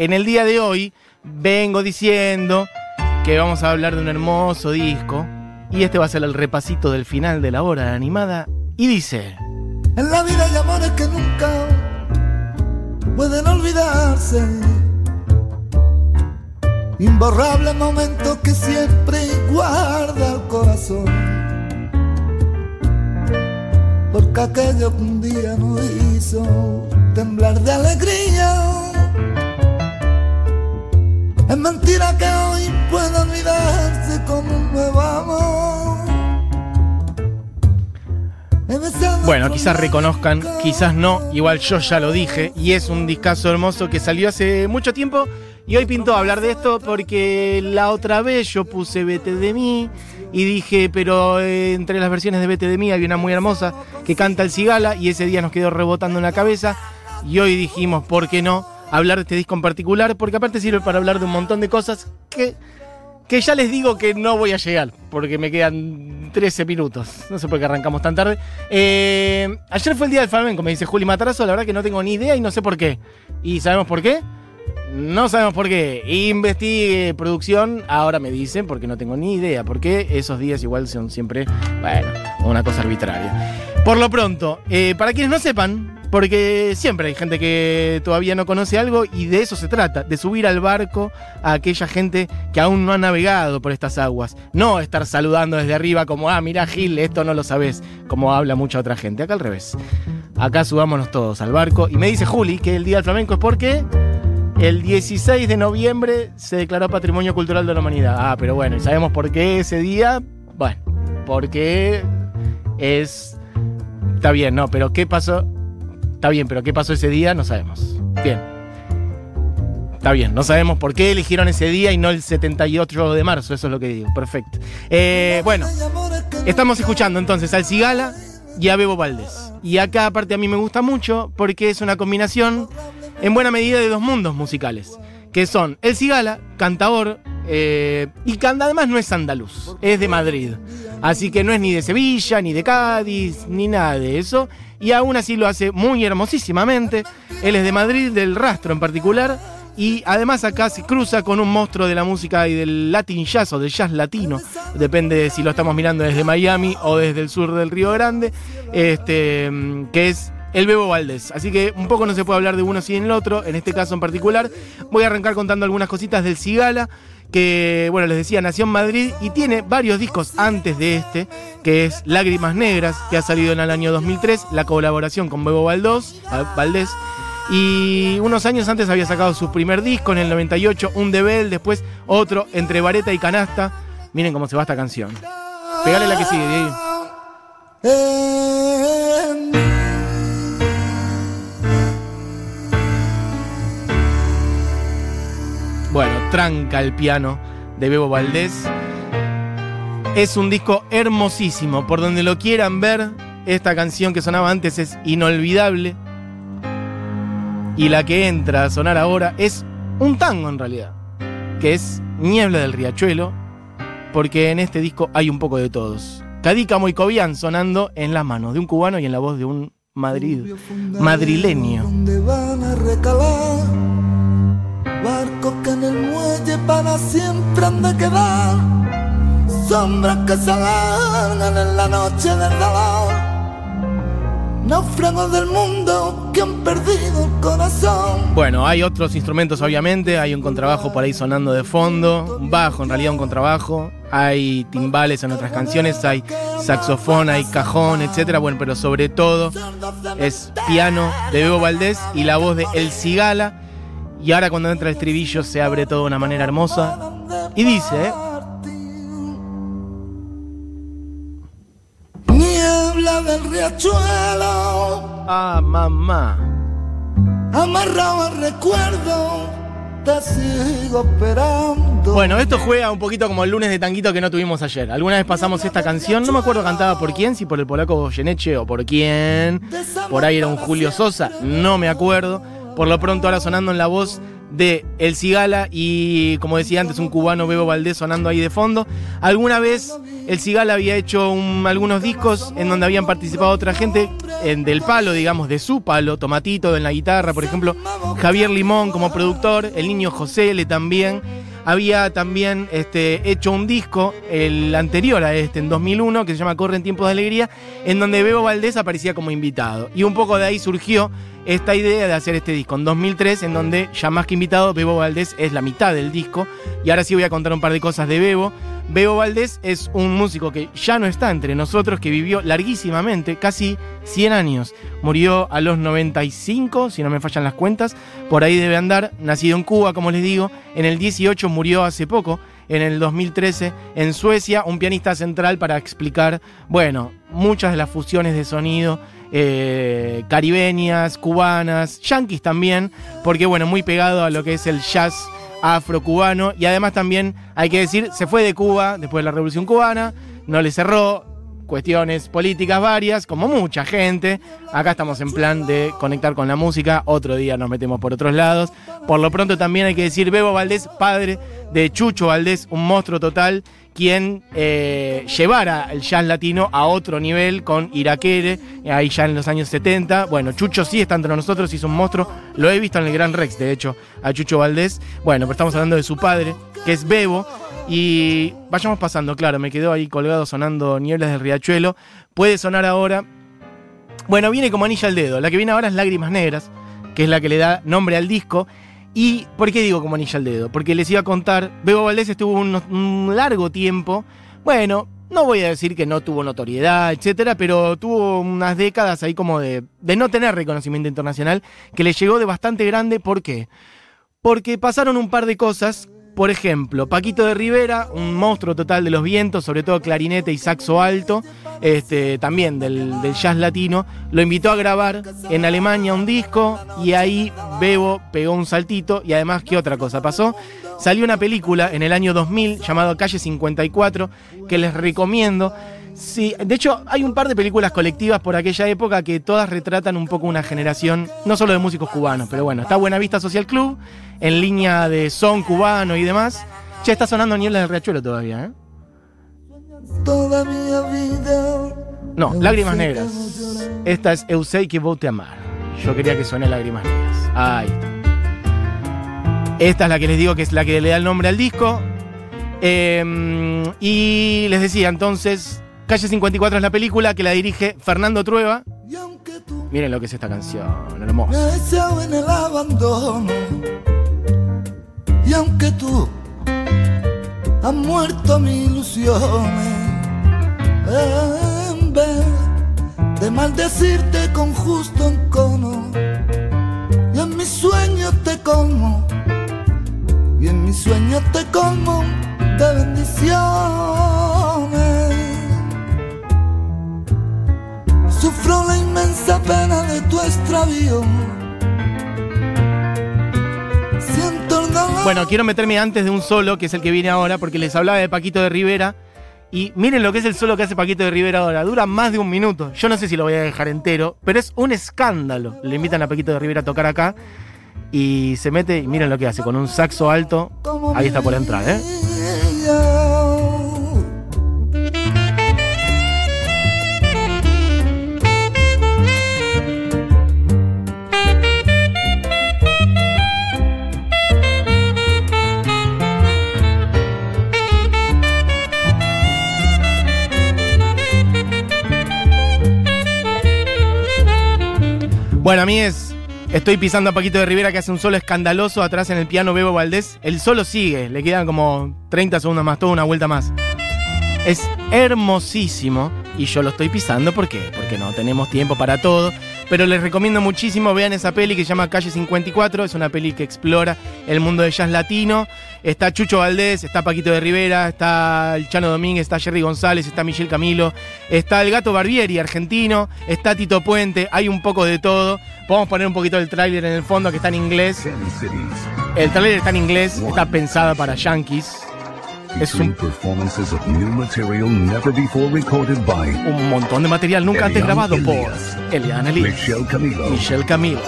en el día de hoy vengo diciendo que vamos a hablar de un hermoso disco. Y este va a ser el repasito del final de la hora animada. Y dice... En la vida hay amores que nunca pueden olvidarse. Imborrable momento que siempre guarda el corazón. Porque aquello que un día nos hizo temblar de alegría. Es mentira que hoy pueda olvidarse como un nuevo amor. Bueno, quizás reconozcan, quizás no, igual yo ya lo dije, y es un discazo hermoso que salió hace mucho tiempo y hoy pintó hablar de esto porque la otra vez yo puse Vete de mí y dije, pero eh, entre las versiones de Vete de mí hay una muy hermosa que canta el Cigala y ese día nos quedó rebotando en la cabeza y hoy dijimos, ¿por qué no? Hablar de este disco en particular, porque aparte sirve para hablar de un montón de cosas que que ya les digo que no voy a llegar, porque me quedan 13 minutos. No sé por qué arrancamos tan tarde. Eh, ayer fue el día del flamenco, me dice Juli Matarazo, la verdad que no tengo ni idea y no sé por qué. ¿Y sabemos por qué? No sabemos por qué. Investigue producción, ahora me dicen, porque no tengo ni idea por qué. Esos días igual son siempre, bueno, una cosa arbitraria. Por lo pronto, eh, para quienes no sepan, porque siempre hay gente que todavía no conoce algo y de eso se trata, de subir al barco a aquella gente que aún no ha navegado por estas aguas. No estar saludando desde arriba como, ah, mira Gil, esto no lo sabes, como habla mucha otra gente. Acá al revés. Acá subámonos todos al barco. Y me dice Juli que el Día del Flamenco es porque el 16 de noviembre se declaró Patrimonio Cultural de la Humanidad. Ah, pero bueno, ¿y sabemos por qué ese día? Bueno, porque es... Está bien, no, pero ¿qué pasó? Está bien, pero ¿qué pasó ese día? No sabemos. Bien. Está bien, no sabemos por qué eligieron ese día y no el 78 de marzo, eso es lo que digo. Perfecto. Eh, bueno, estamos escuchando entonces al Cigala y a Bebo Valdés. Y acá aparte a mí me gusta mucho porque es una combinación en buena medida de dos mundos musicales, que son el Cigala, cantador, eh, y que además no es andaluz, es de Madrid. Así que no es ni de Sevilla, ni de Cádiz, ni nada de eso. Y aún así lo hace muy hermosísimamente. Él es de Madrid, del rastro en particular. Y además acá se cruza con un monstruo de la música y del latin jazz o del jazz latino. Depende de si lo estamos mirando desde Miami o desde el sur del Río Grande. Este, que es el Bebo Valdés. Así que un poco no se puede hablar de uno sin el otro. En este caso en particular. Voy a arrancar contando algunas cositas del Cigala que, bueno, les decía, nació en Madrid y tiene varios discos antes de este, que es Lágrimas Negras, que ha salido en el año 2003, la colaboración con Bebo Valdés. Y unos años antes había sacado su primer disco, en el 98, un Debel, después otro, Entre Vareta y Canasta. Miren cómo se va esta canción. Pegale la que sigue, Diego. Bueno, tranca el piano de Bebo Valdés. Es un disco hermosísimo. Por donde lo quieran ver, esta canción que sonaba antes es inolvidable. Y la que entra a sonar ahora es un tango en realidad. Que es Niebla del Riachuelo. Porque en este disco hay un poco de todos. Cadícamo y Cobian sonando en las manos de un cubano y en la voz de un Madrid, madrileño. Sombras que en la noche del. Náufragos del mundo que han perdido el corazón. Bueno, hay otros instrumentos obviamente, hay un contrabajo por ahí sonando de fondo, un bajo, en realidad un contrabajo, hay timbales en otras canciones, hay saxofón, hay cajón, etcétera. Bueno, pero sobre todo es piano de Bebo Valdés y la voz de El Cigala y ahora cuando entra el estribillo se abre todo de una manera hermosa. Y dice... ¿eh? Niebla del riachuelo. Ah, mamá. Amarrado al recuerdo. Te sigo esperando. Bueno, esto juega un poquito como el lunes de tanguito que no tuvimos ayer. Alguna vez pasamos esta canción, no me acuerdo cantada por quién, si por el polaco Goyeneche o por quién. Por ahí era un Julio Sosa, no me acuerdo por lo pronto ahora sonando en la voz de El Cigala y como decía antes un cubano Bebo Valdés sonando ahí de fondo. Alguna vez El Cigala había hecho algunos discos en donde habían participado otra gente en, del palo, digamos, de su palo, Tomatito en la guitarra, por ejemplo, Javier Limón como productor, el niño José L también. Había también este, hecho un disco, el anterior a este, en 2001, que se llama Corre en tiempos de alegría, en donde Bebo Valdés aparecía como invitado. Y un poco de ahí surgió esta idea de hacer este disco en 2003, en donde ya más que invitado, Bebo Valdés es la mitad del disco. Y ahora sí voy a contar un par de cosas de Bebo. Bebo Valdés es un músico que ya no está entre nosotros, que vivió larguísimamente, casi 100 años. Murió a los 95, si no me fallan las cuentas, por ahí debe andar. Nacido en Cuba, como les digo, en el 18 murió hace poco, en el 2013 en Suecia, un pianista central para explicar, bueno, muchas de las fusiones de sonido eh, caribeñas, cubanas, yanquis también, porque bueno, muy pegado a lo que es el jazz afro-cubano. Y además también, hay que decir, se fue de Cuba después de la Revolución Cubana, no le cerró, cuestiones políticas varias, como mucha gente. Acá estamos en plan de conectar con la música, otro día nos metemos por otros lados. Por lo pronto también hay que decir Bebo Valdés, padre de Chucho Valdés, un monstruo total, quien eh, llevara el jazz latino a otro nivel con Iraquere, ahí ya en los años 70. Bueno, Chucho sí está entre nosotros, hizo un monstruo, lo he visto en el Gran Rex, de hecho, a Chucho Valdés. Bueno, pero estamos hablando de su padre, que es Bebo. Y vayamos pasando, claro, me quedó ahí colgado sonando Nieblas del Riachuelo. Puede sonar ahora. Bueno, viene como anilla al dedo. La que viene ahora es Lágrimas Negras, que es la que le da nombre al disco. ¿Y por qué digo como anilla al dedo? Porque les iba a contar, Bebo Valdés estuvo un, largo tiempo, bueno, no voy a decir que no tuvo notoriedad, etcétera, pero tuvo unas décadas ahí como de, de no tener reconocimiento internacional, que le llegó de bastante grande. ¿Por qué? Porque pasaron un par de cosas por ejemplo, Paquito de Rivera, un monstruo total de los vientos, sobre todo clarinete y saxo alto, este, también del, jazz latino, lo invitó a grabar en Alemania un disco y ahí Bebo pegó un saltito y además, ¿qué otra cosa pasó? Salió una película en el año 2000 llamada Calle 54 que les recomiendo. Sí, de hecho hay un par de películas colectivas por aquella época que todas retratan un poco una generación, no solo de músicos cubanos, pero bueno, está Buena Vista Social Club, en línea de son cubano y demás. Ya está sonando Niebla del Riachuelo todavía, ¿eh? No, Lágrimas Negras. Esta es Eusei que vote amar. Yo quería que suene Lágrimas Negras. Ahí está. Esta es la que les digo que es la que le da el nombre al disco. Em, y les decía entonces, Calle 54 es la película que la dirige Fernando Trueba. Miren lo que es esta canción, hermosa. en el abandono. Y aunque tú has muerto mi ilusiones, en vez de maldecirte con justo encono, y en mis sueños te como, y en mis sueños te como de bendiciones. Sufro la inmensa pena de tu extravío. Bueno, quiero meterme antes de un solo, que es el que viene ahora, porque les hablaba de Paquito de Rivera. Y miren lo que es el solo que hace Paquito de Rivera ahora. Dura más de un minuto. Yo no sé si lo voy a dejar entero, pero es un escándalo. Le invitan a Paquito de Rivera a tocar acá. Y se mete y miren lo que hace con un saxo alto. Ahí está por entrar, ¿eh? Bueno, a mí es. Estoy pisando a Paquito de Rivera que hace un solo escandaloso atrás en el piano Bebo Valdés. El solo sigue, le quedan como 30 segundos más, toda una vuelta más. Es hermosísimo y yo lo estoy pisando ¿por qué? porque no tenemos tiempo para todo. Pero les recomiendo muchísimo, vean esa peli que se llama Calle 54, es una peli que explora el mundo del jazz latino. Está Chucho Valdés, está Paquito de Rivera, está el Chano Domínguez, está Jerry González, está Michelle Camilo, está el Gato Barbieri, argentino, está Tito Puente, hay un poco de todo. Podemos poner un poquito del tráiler en el fondo que está en inglés. El tráiler está en inglés, está pensada para yankees. Es un, un montón de material nunca antes grabado por Eliana Lee, Michelle Camilo. Michelle Camilo.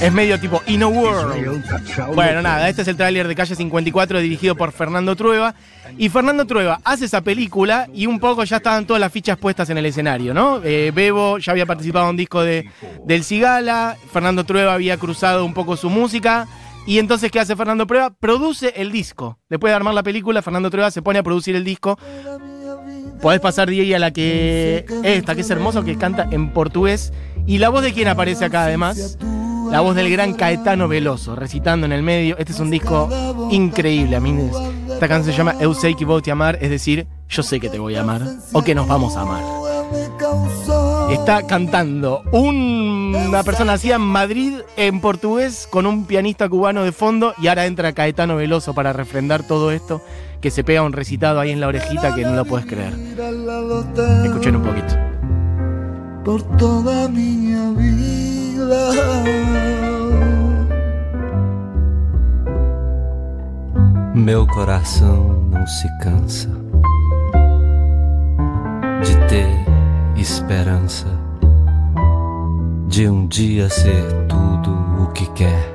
Es medio tipo In a World. Bueno, nada, este es el tráiler de Calle 54 dirigido por Fernando Trueba. Y Fernando Trueba hace esa película y un poco ya estaban todas las fichas puestas en el escenario, ¿no? Eh, Bebo ya había participado en un disco de, del Cigala, Fernando Trueba había cruzado un poco su música. Y entonces, ¿qué hace Fernando Trueba? Produce el disco. Después de armar la película, Fernando Trueba se pone a producir el disco. Podés pasar, Diego, a la que. Esta, que es hermoso, que canta en portugués. ¿Y la voz de quién aparece acá además? La voz del gran Caetano Veloso, recitando en el medio. Este es un disco increíble, a mí. Esta canción se llama Eu sei que vou te amar, es decir, yo sé que te voy a amar, o que nos vamos a amar. Está cantando una persona así en Madrid en portugués con un pianista cubano de fondo y ahora entra Caetano Veloso para refrendar todo esto que se pega un recitado ahí en la orejita que no lo puedes creer. Escuchen un poquito. Por toda mi vida. Meu coração não se cansa esperança de um dia ser tudo o que quer.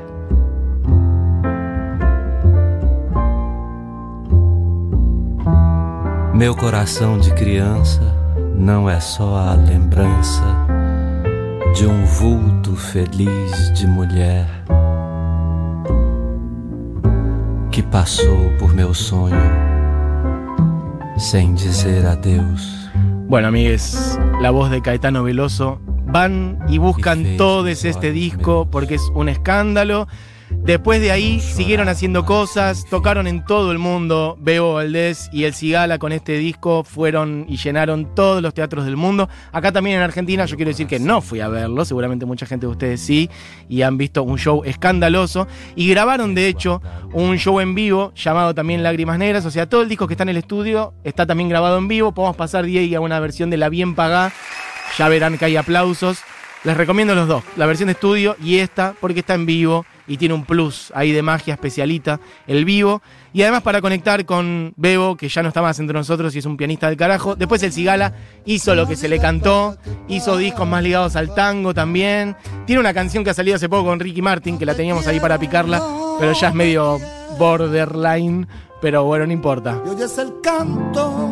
Meu coração de criança não é só a lembrança de um vulto feliz de mulher que passou por meu sonho sem dizer adeus. Bueno, amigues, la voz de Caetano Veloso. Van y buscan todos este disco porque es un escándalo. Después de ahí siguieron haciendo cosas, tocaron en todo el mundo. Bebo Valdés y El Cigala con este disco fueron y llenaron todos los teatros del mundo. Acá también en Argentina, yo quiero decir que no fui a verlo, seguramente mucha gente de ustedes sí, y han visto un show escandaloso. Y grabaron, de hecho, un show en vivo llamado también Lágrimas Negras. O sea, todo el disco que está en el estudio está también grabado en vivo. Podemos pasar, Diego, a una versión de La Bien Pagá. Ya verán que hay aplausos. Les recomiendo los dos, la versión de estudio y esta, porque está en vivo y tiene un plus ahí de magia especialita, el vivo. Y además para conectar con Bebo, que ya no está más entre nosotros y es un pianista del carajo. Después el Cigala hizo lo que se le cantó, hizo discos más ligados al tango también. Tiene una canción que ha salido hace poco con Ricky Martin, que la teníamos ahí para picarla, pero ya es medio borderline, pero bueno, no importa. Y oyes el canto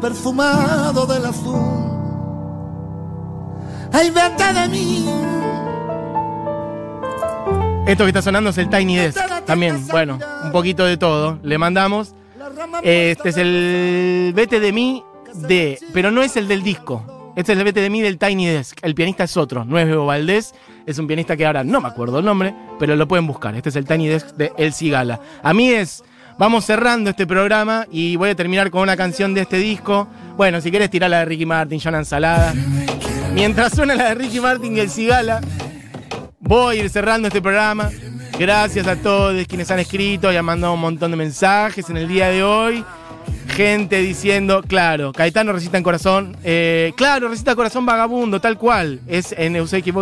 perfumado del azul. Ay, vete de mí. Esto que está sonando es el Tiny Desk. También, bueno, un poquito de todo. Le mandamos. Este es el Vete de mí de. Pero no es el del disco. Este es el Vete de mí del Tiny Desk. El pianista es otro. No es Bebo Valdés. Es un pianista que ahora no me acuerdo el nombre. Pero lo pueden buscar. Este es el Tiny Desk de El Cigala. A mí es. Vamos cerrando este programa y voy a terminar con una canción de este disco. Bueno, si quieres tirar la de Ricky Martin, John Ensalada. Mientras suena la de Ricky Martin y el Cigala, voy a ir cerrando este programa. Gracias a todos quienes han escrito y han mandado un montón de mensajes en el día de hoy. Gente diciendo, claro, Caetano recita en corazón. eh, claro, recita corazón vagabundo, tal cual. Es en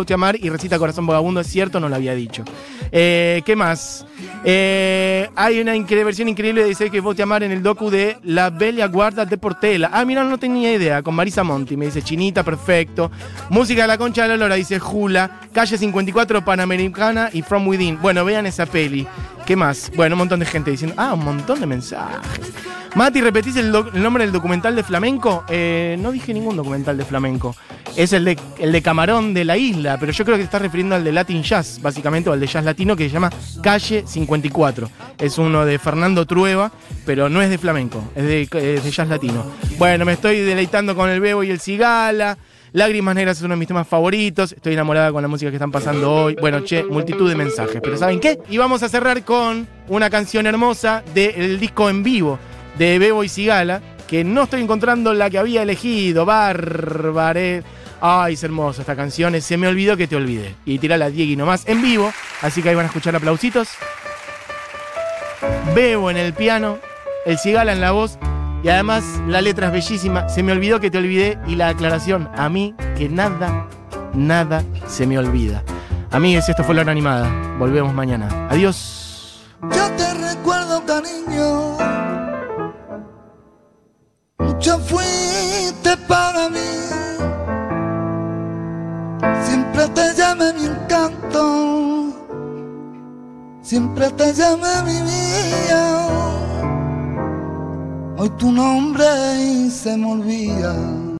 te amar y recita corazón vagabundo, es cierto, no lo había dicho. Eh, ¿Qué más? Eh, hay una incre- versión increíble de te amar en el docu de La Bella Guarda de Portela. Ah, mira, no tenía idea. Con Marisa Monti, me dice Chinita, perfecto. Música de la Concha de la Lora, dice Jula. Calle 54 Panamericana y From Within. Bueno, vean esa peli. ¿Qué más? Bueno, un montón de gente diciendo. Ah, un montón de mensajes. Mati, ¿repetís el, nombre del documental de flamenco? Eh, no dije ningún documental de flamenco. Es el de, el de Camarón de la isla, pero yo creo que te estás refiriendo al de Latin Jazz, básicamente, o al de Jazz Latino, que se llama Calle 54. Es uno de Fernando Trueba, pero no es de flamenco, es de, es de Jazz Latino. Bueno, me estoy deleitando con el Bebo y el Cigala. Lágrimas Negras es uno de mis temas favoritos. Estoy enamorada con la música que están pasando hoy. Bueno, che, multitud de mensajes. Pero ¿saben qué? Y vamos a cerrar con una canción hermosa del disco en vivo de Bebo y Cigala, que no estoy encontrando la que había elegido. Bárbare. Ay, es hermosa esta canción. es Se me olvidó que te olvidé. Y tira la Diegui nomás en vivo. Así que ahí van a escuchar aplausitos. Bebo en el piano, el Cigala en la voz. Y además la letra es bellísima. Se me olvidó que te olvidé. Y la aclaración, a mí que nada, nada se me olvida. Amigues, esto fue la hora animada. Volvemos mañana. Adiós. Yo te recuerdo, cariño. Siempre te mi vida. Hoy tu nombre y se me olvida.